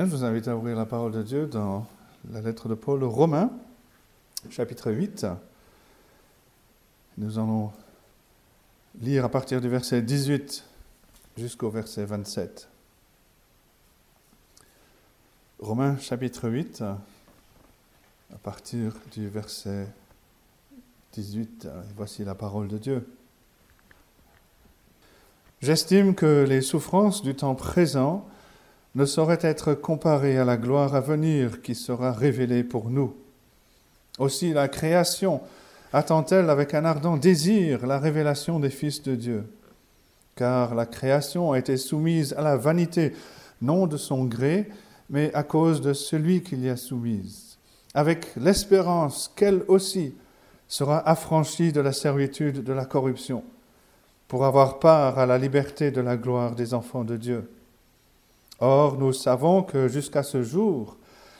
Je vous invite à ouvrir la parole de Dieu dans la lettre de Paul aux Romains, chapitre 8. Nous allons lire à partir du verset 18 jusqu'au verset 27. Romains chapitre 8, à partir du verset 18, voici la parole de Dieu. J'estime que les souffrances du temps présent ne sauraient être comparées à la gloire à venir qui sera révélée pour nous. Aussi la création attend-elle avec un ardent désir la révélation des fils de Dieu. Car la création a été soumise à la vanité, non de son gré, mais à cause de celui qui l'y a soumise, avec l'espérance qu'elle aussi sera affranchie de la servitude de la corruption pour avoir part à la liberté de la gloire des enfants de Dieu. Or, nous savons que jusqu'à ce jour,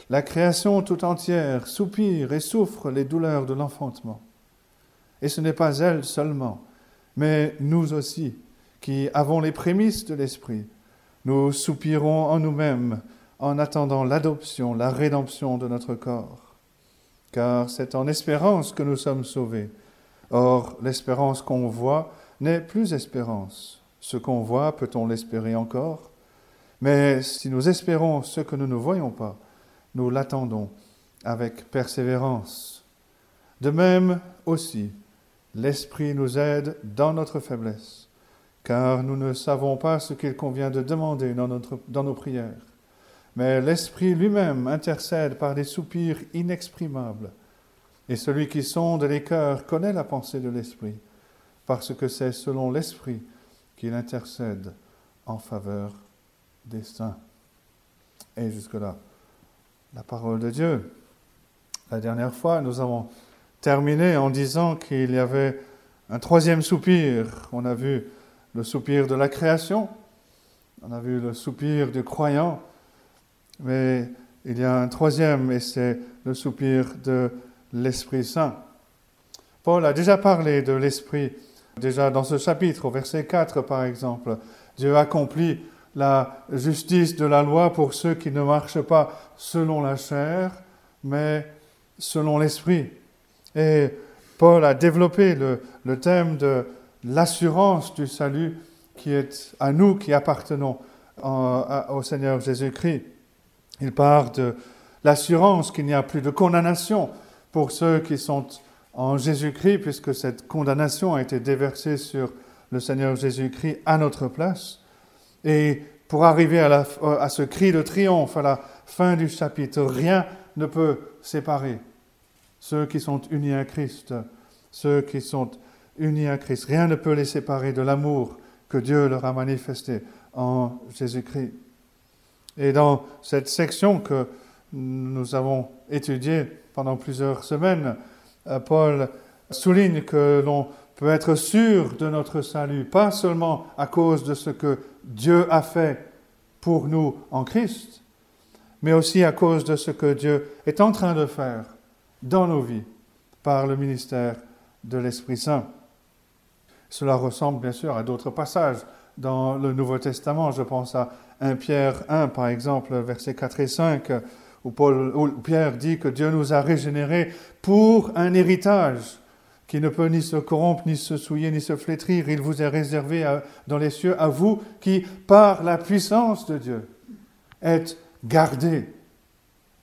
la création tout entière soupire et souffre les douleurs de l'enfantement. Et ce n'est pas elle seulement, mais nous aussi, qui avons les prémices de l'Esprit, nous soupirons en nous-mêmes en attendant l'adoption, la rédemption de notre corps. Car c'est en espérance que nous sommes sauvés. Or, l'espérance qu'on voit n'est plus espérance. Ce qu'on voit, peut-on l'espérer encore? Mais si nous espérons ce que nous ne voyons pas, nous l'attendons avec persévérance. De même aussi, l'Esprit nous aide dans notre faiblesse, car nous ne savons pas ce qu'il convient de demander dans, nos prières. Mais l'Esprit lui-même intercède par des soupirs inexprimables. Et celui qui sonde les cœurs connaît la pensée de l'Esprit parce que c'est selon l'Esprit qu'il intercède en faveur des saints. Et jusque-là, la parole de Dieu. La dernière fois, nous avons terminé en disant qu'il y avait un troisième soupir. On a vu le soupir de la création, on a vu le soupir du croyant, mais il y a un troisième et c'est le soupir de l'Esprit Saint. Paul a déjà parlé de l'Esprit Déjà dans ce chapitre, au verset 4 par exemple, Dieu accomplit la justice de la loi pour ceux qui ne marchent pas selon la chair, mais selon l'esprit. Et Paul a développé le, thème de l'assurance du salut qui est à nous qui appartenons au Seigneur Jésus-Christ. Il part de l'assurance qu'il n'y a plus de condamnation pour ceux qui sont en Jésus-Christ, puisque cette condamnation a été déversée sur le Seigneur Jésus-Christ à notre place. Et pour arriver à, à, ce cri de triomphe à la fin du chapitre, rien ne peut séparer ceux qui sont unis à Christ, ceux qui sont unis à Christ. Rien ne peut les séparer de l'amour que Dieu leur a manifesté en Jésus-Christ. Et dans cette section que nous avons étudiée pendant plusieurs semaines, euh, Paul souligne que l'on peut être sûr de notre salut, pas seulement à cause de ce que Dieu a fait pour nous en Christ, mais aussi à cause de ce que Dieu est en train de faire dans nos vies par le ministère de l'Esprit Saint. Cela ressemble bien sûr à d'autres passages dans le Nouveau Testament. Je pense à 1 Pierre 1, par exemple, versets 4 et 5, où, Paul, Pierre dit que Dieu nous a régénérés pour un héritage qui ne peut ni se corrompre, ni se souiller, ni se flétrir. Il vous est réservé dans les cieux à vous qui, par la puissance de Dieu, êtes gardés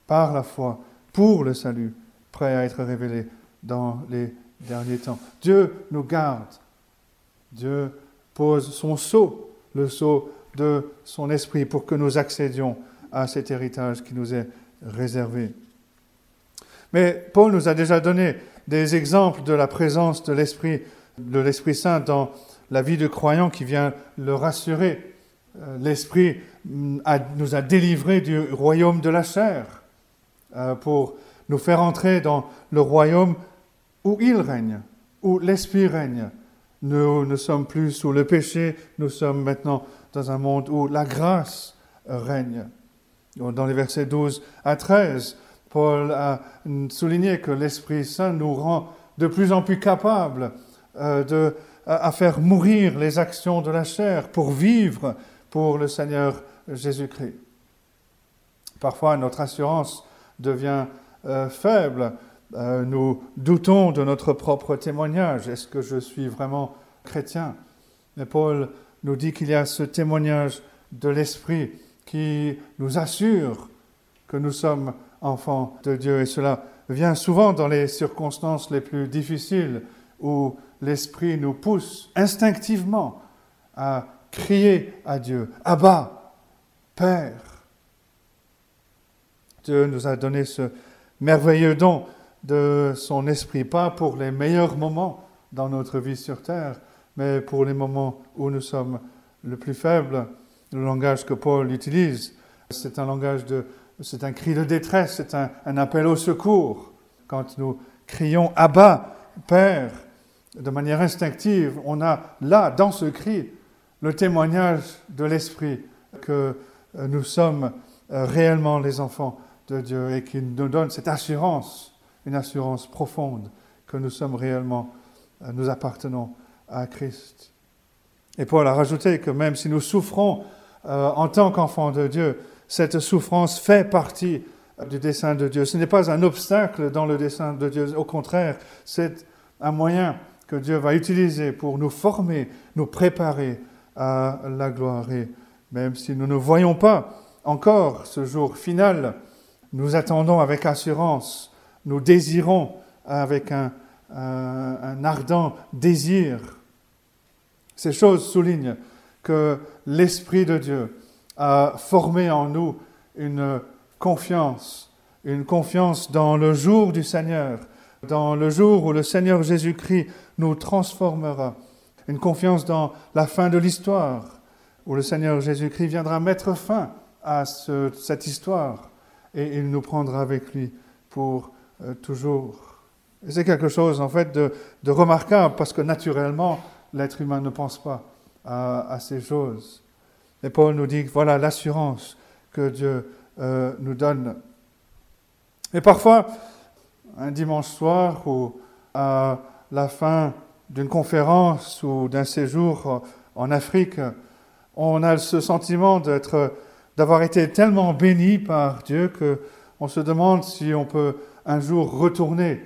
par la foi pour le salut, prêt à être révélé dans les derniers temps. Dieu nous garde. Dieu pose son sceau, le sceau de son esprit, pour que nous accédions à cet héritage qui nous est réservé. Mais Paul nous a déjà donné des exemples de la présence de l'Esprit, de l'Esprit Saint dans la vie du croyant qui vient le rassurer. Euh, L'Esprit mm, nous a délivrés du royaume de la chair euh, pour nous faire entrer dans le royaume où il règne, où l'Esprit règne. Nous ne sommes plus sous le péché, nous sommes maintenant dans un monde où la grâce règne. Dans les versets 12 à 13, Paul a souligné que l'Esprit Saint nous rend de plus en plus capables euh, de, à faire mourir les actions de la chair pour vivre pour le Seigneur Jésus-Christ. Parfois, notre assurance devient euh, faible. Euh, nous doutons de notre propre témoignage. Est-ce que je suis vraiment chrétien? Mais Paul nous dit qu'il y a ce témoignage de l'Esprit qui nous assure que nous sommes enfants de Dieu. Et cela vient souvent dans les circonstances les plus difficiles où l'Esprit nous pousse instinctivement à crier à Dieu, Abba, Père. Dieu nous a donné ce merveilleux don de son esprit, pas pour les meilleurs moments dans notre vie sur terre, mais pour les moments où nous sommes le plus faibles. Le langage que Paul utilise, c'est un langage de, c'est un cri de détresse, c'est un, appel au secours. Quand nous crions Abba, Père, de manière instinctive, on a là, dans ce cri, le témoignage de l'Esprit que euh, nous sommes euh, réellement les enfants de Dieu et qui nous donne cette assurance, une assurance profonde que nous sommes réellement, euh, nous appartenons à Christ. Et Paul a rajouté que même si nous souffrons en tant qu'enfants de Dieu, cette souffrance fait partie du dessein de Dieu. Ce n'est pas un obstacle dans le dessein de Dieu, au contraire, c'est un moyen que Dieu va utiliser pour nous former, nous préparer à la gloire. Et même si nous ne voyons pas encore ce jour final, nous attendons avec assurance, nous désirons avec un, un, ardent désir. Ces choses soulignent que l'Esprit de Dieu a formé en nous une confiance, une confiance dans le jour du Seigneur, dans le jour où le Seigneur Jésus-Christ nous transformera, une confiance dans la fin de l'histoire, où le Seigneur Jésus-Christ viendra mettre fin à cette histoire et il nous prendra avec lui pour euh, toujours. Et c'est quelque chose en fait de, remarquable parce que naturellement l'être humain ne pense pas à, ces choses. Et Paul nous dit voilà l'assurance que Dieu euh, nous donne. Et parfois, un dimanche soir ou à la fin d'une conférence ou d'un séjour en Afrique, on a ce sentiment d'être, d'avoir été tellement béni par Dieu que on se demande si on peut un jour retourner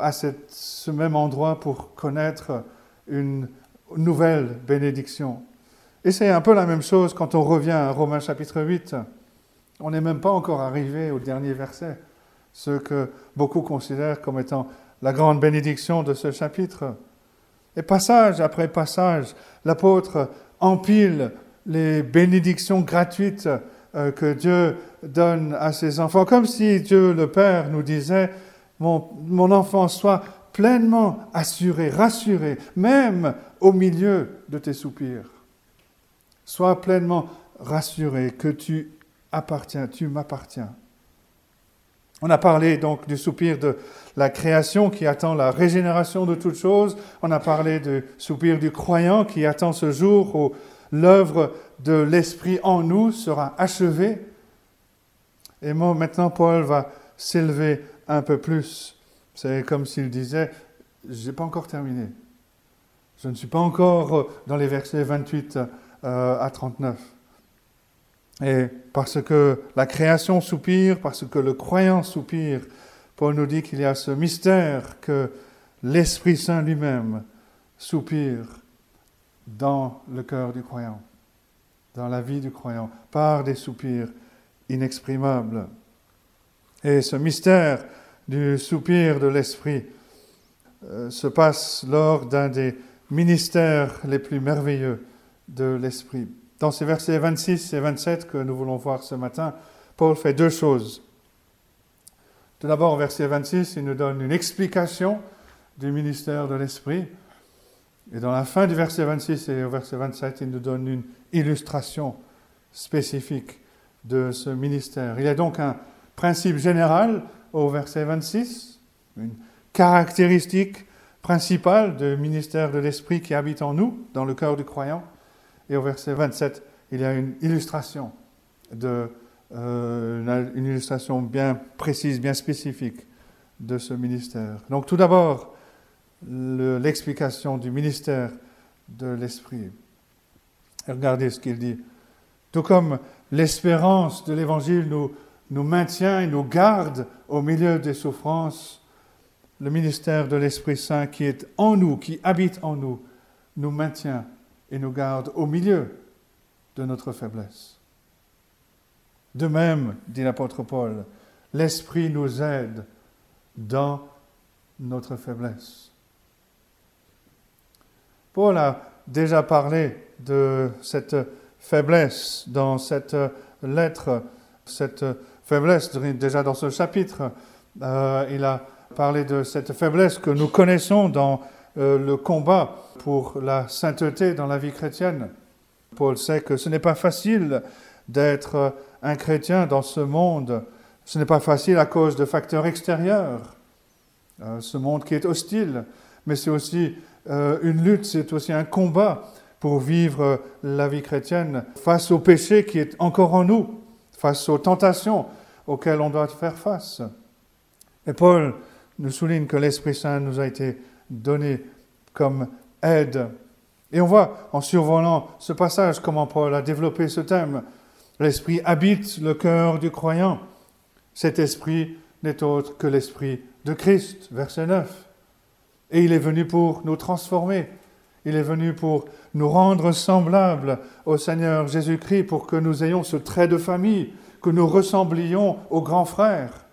à ce même endroit pour connaître une nouvelle bénédiction. Et c'est un peu la même chose quand on revient à Romains chapitre 8. On n'est même pas encore arrivé au dernier verset, ce que beaucoup considèrent comme étant la grande bénédiction de ce chapitre. Et passage après passage, l'apôtre empile les bénédictions gratuites euh, que Dieu donne à ses enfants, comme si Dieu le Père nous disait, mon, mon enfant, sois pleinement assuré, rassuré, même au milieu de tes soupirs. Sois pleinement rassuré que tu appartiens, tu m'appartiens. On a parlé donc du soupir de la création qui attend la régénération de toutes choses. On a parlé du soupir du croyant qui attend ce jour où l'œuvre de l'Esprit en nous sera achevée. Et maintenant, Paul va s'élever un peu plus. C'est comme s'il disait, je n'ai pas encore terminé. Je ne suis pas encore dans les versets 28 euh, à 39. Et parce que la création soupire, parce que le croyant soupire, Paul nous dit qu'il y a ce mystère que l'Esprit Saint lui-même soupire dans le cœur du croyant, dans la vie du croyant, par des soupirs inexprimables. Et ce mystère du soupir de l'Esprit euh, se passe lors d'un des ministères les plus merveilleux de l'Esprit. Dans ces versets 26 et 27 que nous voulons voir ce matin, Paul fait deux choses. Tout d'abord, au verset 26, il nous donne une explication du ministère de l'Esprit. Et dans la fin du verset 26 et au verset 27, il nous donne une illustration spécifique de ce ministère. Il y a donc un principe général au verset 26, une caractéristique principale du ministère de l'Esprit qui habite en nous, dans le cœur du croyant. Et au verset 27, il y a une illustration, euh, une illustration bien précise, bien spécifique de ce ministère. Donc tout d'abord, l'explication du ministère de l'Esprit. Regardez ce qu'il dit. Tout comme l'espérance de l'Évangile nous maintient et nous garde au milieu des souffrances. Le ministère de l'Esprit Saint qui est en nous, qui habite en nous, nous maintient et nous garde au milieu de notre faiblesse. De même, dit l'apôtre Paul, l'Esprit nous aide dans notre faiblesse. Paul a déjà parlé de cette faiblesse dans cette lettre, cette faiblesse déjà dans ce chapitre. Euh, il a parlé de cette faiblesse que nous connaissons dans euh, le combat pour la sainteté dans la vie chrétienne. Paul sait que ce n'est pas facile d'être un chrétien dans ce monde. Ce n'est pas facile à cause de facteurs extérieurs. Euh, ce monde qui est hostile, mais c'est aussi euh, une lutte, c'est aussi un combat pour vivre la vie chrétienne face au péché qui est encore en nous, face aux tentations auxquelles on doit faire face. Et Paul nous souligne que l'Esprit Saint nous a été donné comme aide. Et on voit en survolant ce passage comment Paul a développé ce thème. L'Esprit habite le cœur du croyant. Cet Esprit n'est autre que l'Esprit de Christ, verset 9. Et il est venu pour nous transformer. Il est venu pour nous rendre semblables au Seigneur Jésus-Christ, pour que nous ayons ce trait de famille, que nous ressemblions au grand frère.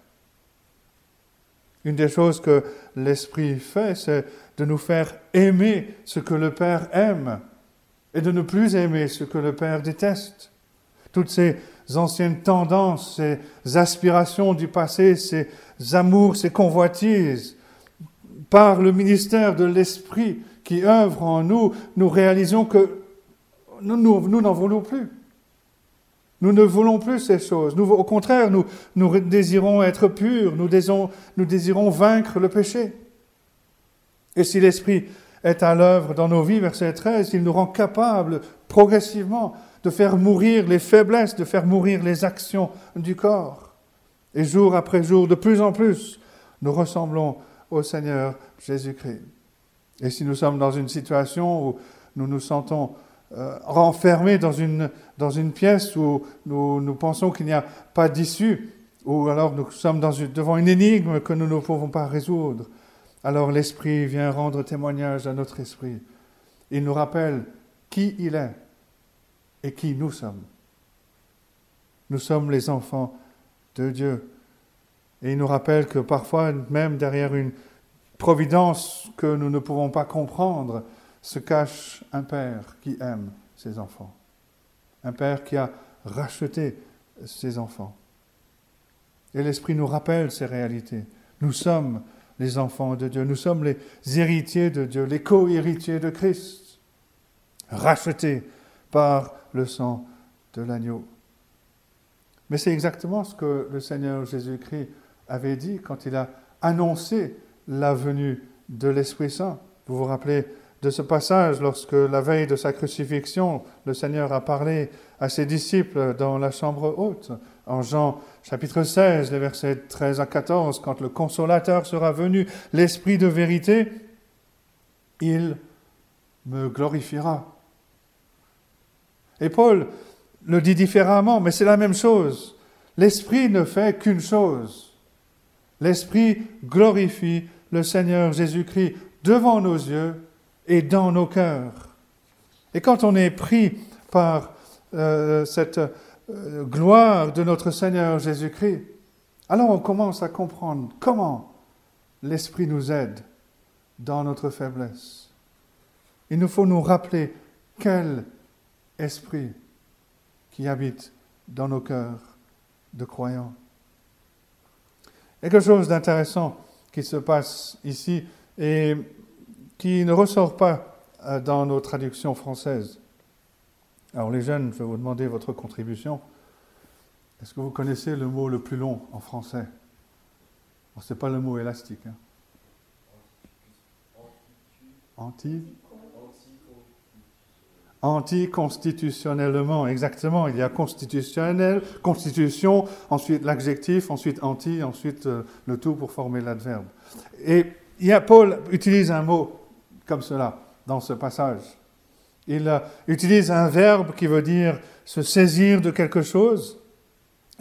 Une des choses que l'Esprit fait, c'est de nous faire aimer ce que le Père aime et de ne plus aimer ce que le Père déteste. Toutes ces anciennes tendances, ces aspirations du passé, ces amours, ces convoitises, par le ministère de l'Esprit qui œuvre en nous, nous réalisons que nous n'en voulons plus. Nous ne voulons plus ces choses. Au contraire, nous, nous désirons être purs, nous désirons, nous désirons vaincre le péché. Et si l'Esprit est à l'œuvre dans nos vies, verset 13, il nous rend capables progressivement de faire mourir les faiblesses, de faire mourir les actions du corps. Et jour après jour, de plus en plus, nous ressemblons au Seigneur Jésus-Christ. Et si nous sommes dans une situation où nous nous sentons euh, renfermés dans une, dans une pièce où nous, pensons qu'il n'y a pas d'issue, ou alors nous sommes devant une énigme que nous ne pouvons pas résoudre, alors l'Esprit vient rendre témoignage à notre esprit. Il nous rappelle qui il est et qui nous sommes. Nous sommes les enfants de Dieu. Et il nous rappelle que parfois, même derrière une providence que nous ne pouvons pas comprendre, se cache un Père qui aime ses enfants. Un Père qui a racheté ses enfants. Et l'Esprit nous rappelle ces réalités. Nous sommes les enfants de Dieu, nous sommes les héritiers de Dieu, les co-héritiers de Christ, rachetés par le sang de l'agneau. Mais c'est exactement ce que le Seigneur Jésus-Christ avait dit quand il a annoncé la venue de l'Esprit Saint. Vous vous rappelez de ce passage lorsque la veille de sa crucifixion, le Seigneur a parlé à ses disciples dans la chambre haute. En Jean chapitre 16, les versets 13 à 14, quand le consolateur sera venu, l'Esprit de vérité, il me glorifiera. Et Paul le dit différemment, mais c'est la même chose. L'Esprit ne fait qu'une chose. L'Esprit glorifie le Seigneur Jésus-Christ devant nos yeux et dans nos cœurs. Et quand on est pris par euh, cette euh, gloire de notre Seigneur Jésus-Christ, alors on commence à comprendre comment l'Esprit nous aide dans notre faiblesse. Il nous faut nous rappeler quel esprit qui habite dans nos cœurs de croyants. Quelque chose d'intéressant qui se passe ici et qui ne ressort pas euh, dans nos traductions françaises. Alors les jeunes, je vais vous demander votre contribution. Est-ce que vous connaissez le mot le plus long en français? Ce n'est pas le mot élastique. Hein. Anti Anticonstitutionnellement, exactement. Il y a constitutionnel, constitution, ensuite l'adjectif, ensuite anti, ensuite euh, le tout pour former l'adverbe. Et il y a, Paul utilise un mot comme cela dans ce passage. Il euh, utilise un verbe qui veut dire se saisir de quelque chose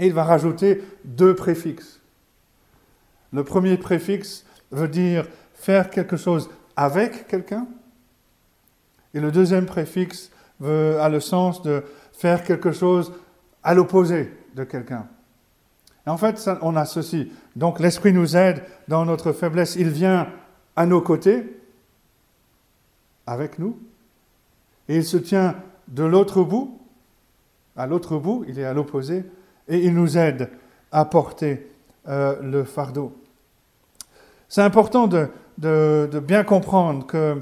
Et il va rajouter deux préfixes. Le premier préfixe veut dire faire quelque chose avec quelqu'un. Et le deuxième préfixe veut, a le sens de faire quelque chose à l'opposé de quelqu'un. En fait, on a ceci. Donc l'Esprit nous aide dans notre faiblesse. Il vient à nos côtés, avec nous, et il se tient de l'autre bout, à l'autre bout, il est à l'opposé, et il nous aide à porter euh, le fardeau. C'est important de, de, bien comprendre que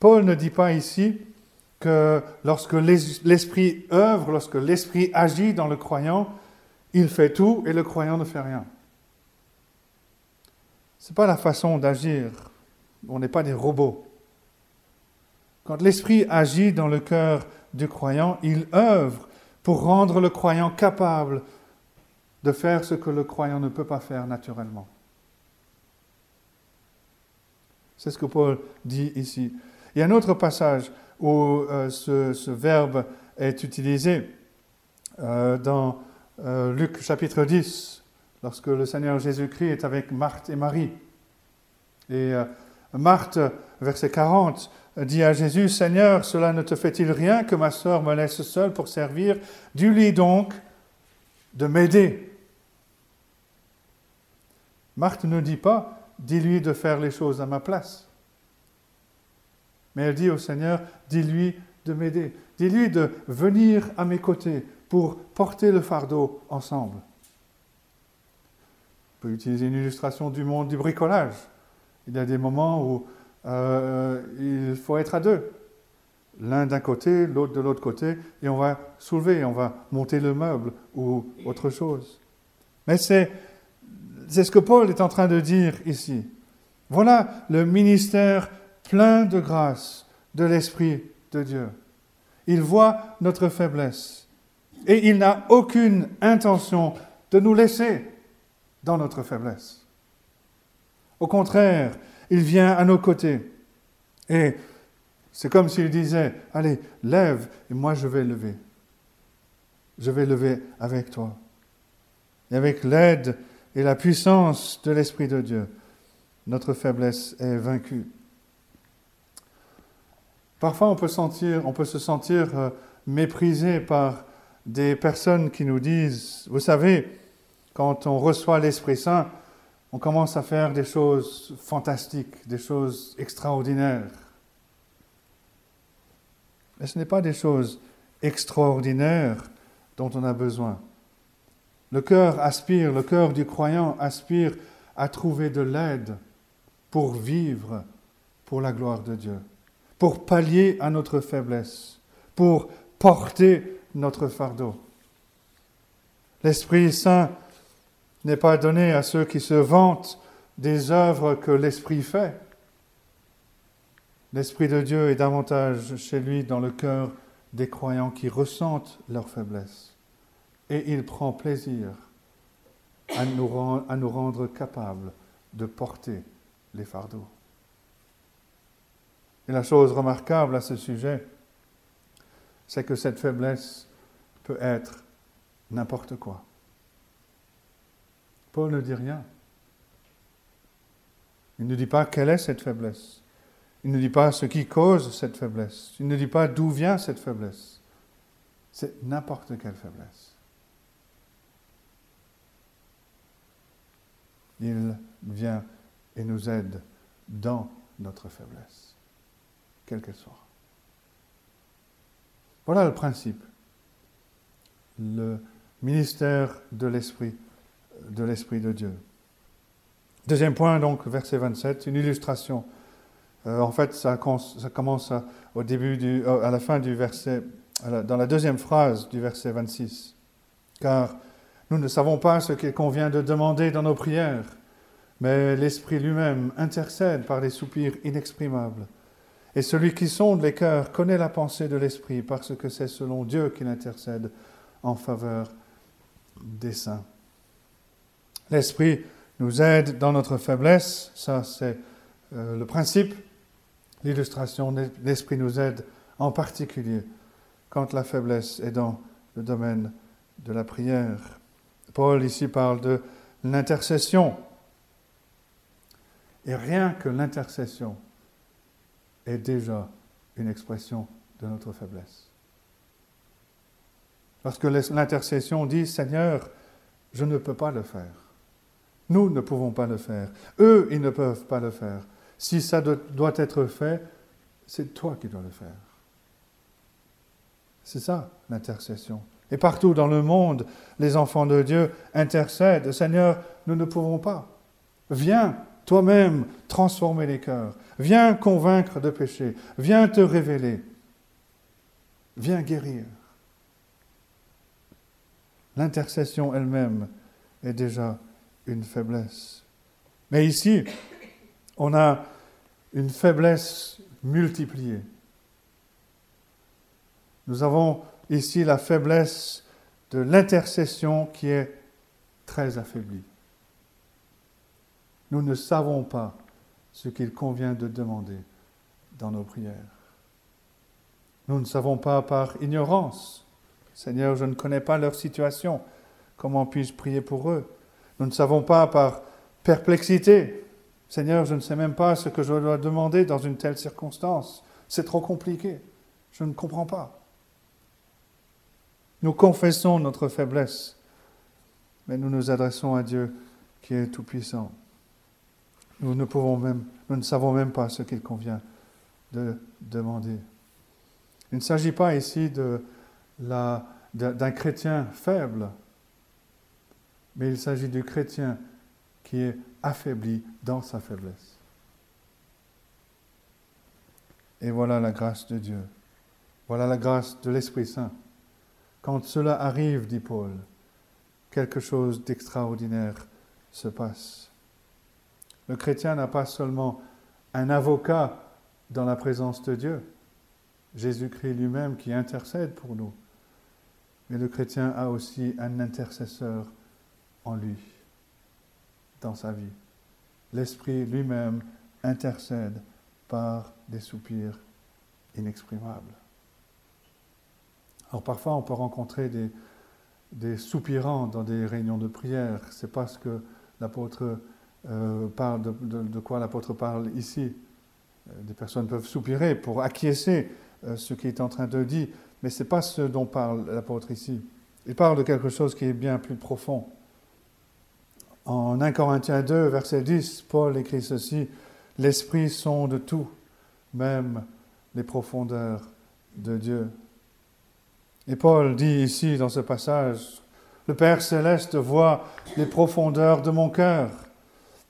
Paul ne dit pas ici que lorsque l'Esprit œuvre, lorsque l'Esprit agit dans le croyant, il fait tout et le croyant ne fait rien. Ce n'est pas la façon d'agir. On n'est pas des robots. Quand l'Esprit agit dans le cœur du croyant, il œuvre pour rendre le croyant capable de faire ce que le croyant ne peut pas faire naturellement. C'est ce que Paul dit ici. Il y a un autre passage où euh, ce, verbe est utilisé euh, dans euh, Luc chapitre 10, lorsque le Seigneur Jésus-Christ est avec Marthe et Marie. Et Marthe, verset 40, dit à Jésus, Seigneur, cela ne te fait-il rien que ma sœur me laisse seule pour servir Dis-lui donc de m'aider? Marthe ne dit pas, dis-lui de faire les choses à ma place. Mais elle dit au Seigneur, dis-lui de m'aider, dis-lui de venir à mes côtés pour porter le fardeau ensemble. On peut utiliser une illustration du monde du bricolage. Il y a des moments où euh, il faut être à deux. L'un d'un côté, l'autre de l'autre côté, et on va soulever, on va monter le meuble ou autre chose. Mais c'est c'est ce que Paul est en train de dire ici. Voilà le ministère plein de grâce de l'Esprit de Dieu. Il voit notre faiblesse et il n'a aucune intention de nous laisser dans notre faiblesse. Au contraire, il vient à nos côtés et c'est comme s'il disait, allez, lève et moi je vais lever. Je vais lever avec toi. Et avec l'aide et la puissance de l'Esprit de Dieu, notre faiblesse est vaincue. Parfois, on peut, sentir, on peut se sentir euh, méprisé par des personnes qui nous disent, vous savez, quand on reçoit l'Esprit Saint, on commence à faire des choses fantastiques, des choses extraordinaires. Mais ce n'est pas des choses extraordinaires dont on a besoin. Le cœur aspire, le cœur du croyant aspire à trouver de l'aide pour vivre pour la gloire de Dieu, pour pallier à notre faiblesse, pour porter notre fardeau. L'Esprit Saint n'est pas donné à ceux qui se vantent des œuvres que l'Esprit fait. L'Esprit de Dieu est davantage chez lui dans le cœur des croyants qui ressentent leur faiblesse et il prend plaisir à nous, rendre, capables de porter les fardeaux. Et la chose remarquable à ce sujet, c'est que cette faiblesse peut être n'importe quoi. Paul ne dit rien. Il ne dit pas quelle est cette faiblesse. Il ne dit pas ce qui cause cette faiblesse. Il ne dit pas d'où vient cette faiblesse. C'est n'importe quelle faiblesse. Il vient et nous aide dans notre faiblesse, quelle qu'elle soit. Voilà le principe. Le ministère de l'Esprit, de l'Esprit de Dieu. Deuxième point, donc, verset 27, une illustration. Euh, en fait, ça, commence au début du, euh, à la fin du verset, dans la deuxième phrase du verset 26. Car nous ne savons pas ce qu'il convient de demander dans nos prières, mais l'Esprit lui-même intercède par des soupirs inexprimables. Et celui qui sonde les cœurs connaît la pensée de l'Esprit, parce que c'est selon Dieu qu'il intercède en faveur des saints. L'Esprit nous aide dans notre faiblesse, ça c'est euh, le principe. L'illustration, l'Esprit nous aide en particulier quand la faiblesse est dans le domaine de la prière. Paul ici parle de l'intercession. Et rien que l'intercession est déjà une expression de notre faiblesse. Parce que l'intercession dit, Seigneur, je ne peux pas le faire. Nous ne pouvons pas le faire. Eux, ils ne peuvent pas le faire. Si ça doit être fait, c'est toi qui dois le faire. C'est ça l'intercession. Et partout dans le monde, les enfants de Dieu intercèdent. Seigneur, nous ne pouvons pas. Viens toi-même transformer les cœurs. Viens convaincre de péché. Viens te révéler. Viens guérir. L'intercession elle-même est déjà une faiblesse. Mais ici, on a une faiblesse multipliée. Nous avons ici la faiblesse de l'intercession qui est très affaiblie. Nous ne savons pas ce qu'il convient de demander dans nos prières. Nous ne savons pas par ignorance. Seigneur, je ne connais pas leur situation. Comment puis-je prier pour eux? Nous ne savons pas par perplexité. Seigneur, je ne sais même pas ce que je dois demander dans une telle circonstance. C'est trop compliqué. Je ne comprends pas. Nous confessons notre faiblesse, mais nous nous adressons à Dieu qui est tout-puissant. Nous ne pouvons même, nous ne savons même pas ce qu'il convient de demander. Il ne s'agit pas ici d'un chrétien faible, mais il s'agit du chrétien qui est affaibli dans sa faiblesse. Et voilà la grâce de Dieu. Voilà la grâce de l'Esprit Saint. Quand cela arrive, dit Paul, quelque chose d'extraordinaire se passe. Le chrétien n'a pas seulement un avocat dans la présence de Dieu, Jésus-Christ lui-même qui intercède pour nous, mais le chrétien a aussi un intercesseur lui, dans sa vie. L'Esprit lui-même intercède par des soupirs inexprimables. Alors parfois, on peut rencontrer des, soupirants dans des réunions de prière. C'est pas ce que l'apôtre euh, parle, de, quoi l'apôtre parle ici. Euh, des personnes peuvent soupirer pour acquiescer euh, ce qui est en train de dire, mais ce n'est pas ce dont parle l'apôtre ici. Il parle de quelque chose qui est bien plus profond. En 1 Corinthiens 2, verset 10, Paul écrit ceci, L'Esprit sonde tout, même les profondeurs de Dieu. Et Paul dit ici dans ce passage, Le Père céleste voit les profondeurs de mon cœur.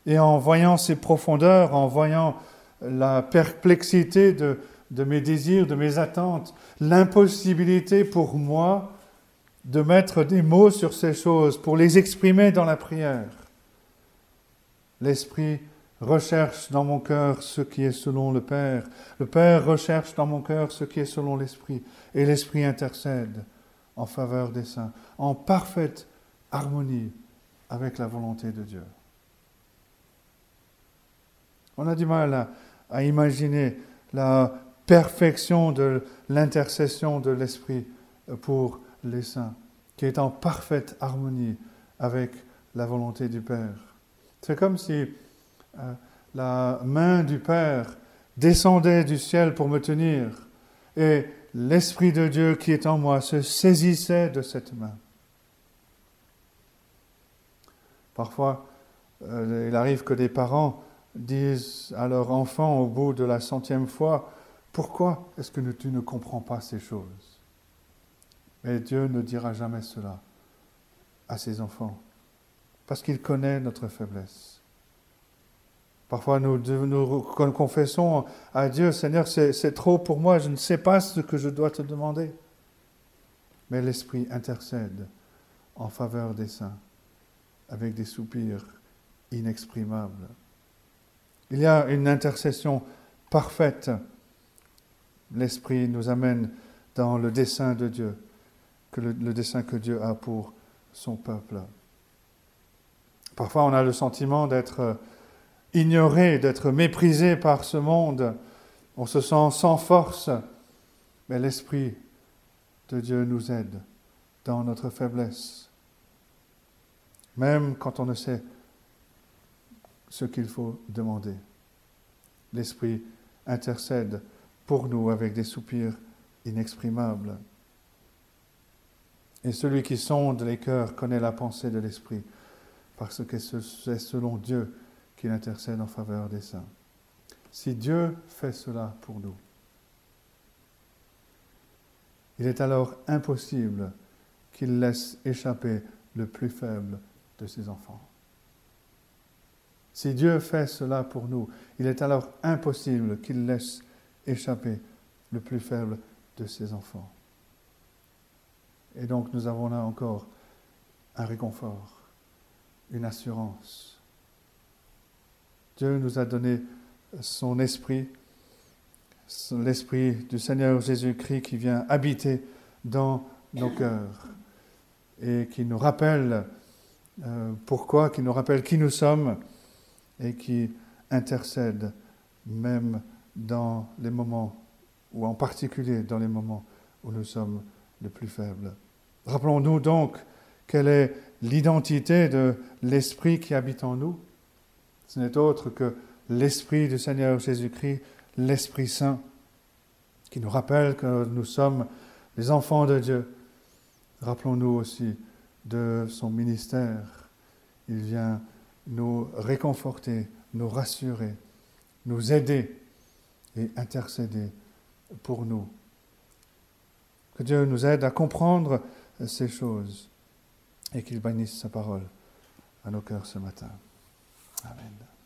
Et en voyant ces profondeurs, en voyant la perplexité de, de mes désirs, de mes attentes, l'impossibilité pour moi de mettre des mots sur ces choses, pour les exprimer dans la prière. L'Esprit recherche dans mon cœur ce qui est selon le Père. Le Père recherche dans mon cœur ce qui est selon l'Esprit. Et l'Esprit intercède en faveur des saints, en parfaite harmonie avec la volonté de Dieu. On a du mal à, imaginer la perfection de l'intercession de l'Esprit pour les saints, qui est en parfaite harmonie avec la volonté du Père. C'est comme si euh, la main du Père descendait du ciel pour me tenir et l'Esprit de Dieu qui est en moi se saisissait de cette main. Parfois, euh, il arrive que des parents disent à leur enfant au bout de la centième fois, pourquoi est-ce que tu ne comprends pas ces choses? Mais Dieu ne dira jamais cela à ses enfants, parce qu'il connaît notre faiblesse. Parfois, nous, nous confessons à Dieu, Seigneur, c'est trop pour moi, je ne sais pas ce que je dois te demander. Mais l'Esprit intercède en faveur des saints avec des soupirs inexprimables. Il y a une intercession parfaite l'Esprit nous amène dans le dessein de Dieu, que le, dessein que Dieu a pour son peuple. Parfois, on a le sentiment d'être ignoré, d'être méprisé par ce monde. On se sent sans force, mais l'Esprit de Dieu nous aide dans notre faiblesse. même quand on ne sait ce qu'il faut demander. L'Esprit intercède pour nous avec des soupirs inexprimables. Et celui qui sonde les cœurs connaît la pensée de l'Esprit, parce que c'est selon Dieu qu'il intercède en faveur des saints. Si Dieu fait cela pour nous, il est alors impossible qu'il laisse échapper le plus faible de ses enfants. Si Dieu fait cela pour nous, il est alors impossible qu'il laisse échapper le plus faible de ses enfants. Et donc nous avons là encore un réconfort, une assurance. Dieu nous a donné son esprit, l'esprit du Seigneur Jésus-Christ qui vient habiter dans nos cœurs et qui nous rappelle euh, pourquoi, qui nous rappelle qui nous sommes et qui intercède même dans les moments, ou en particulier dans les moments où nous sommes le plus faibles. Rappelons-nous donc quelle est l'identité de l'Esprit qui habite en nous? Ce n'est autre que l'Esprit du Seigneur Jésus-Christ, l'Esprit Saint, qui nous rappelle que nous sommes les enfants de Dieu. Rappelons-nous aussi de son ministère. Il vient nous réconforter, nous rassurer, nous aider et intercéder pour nous. Que Dieu nous aide à comprendre ces choses et qu'il bénisse sa parole à nos cœurs ce matin. Amen.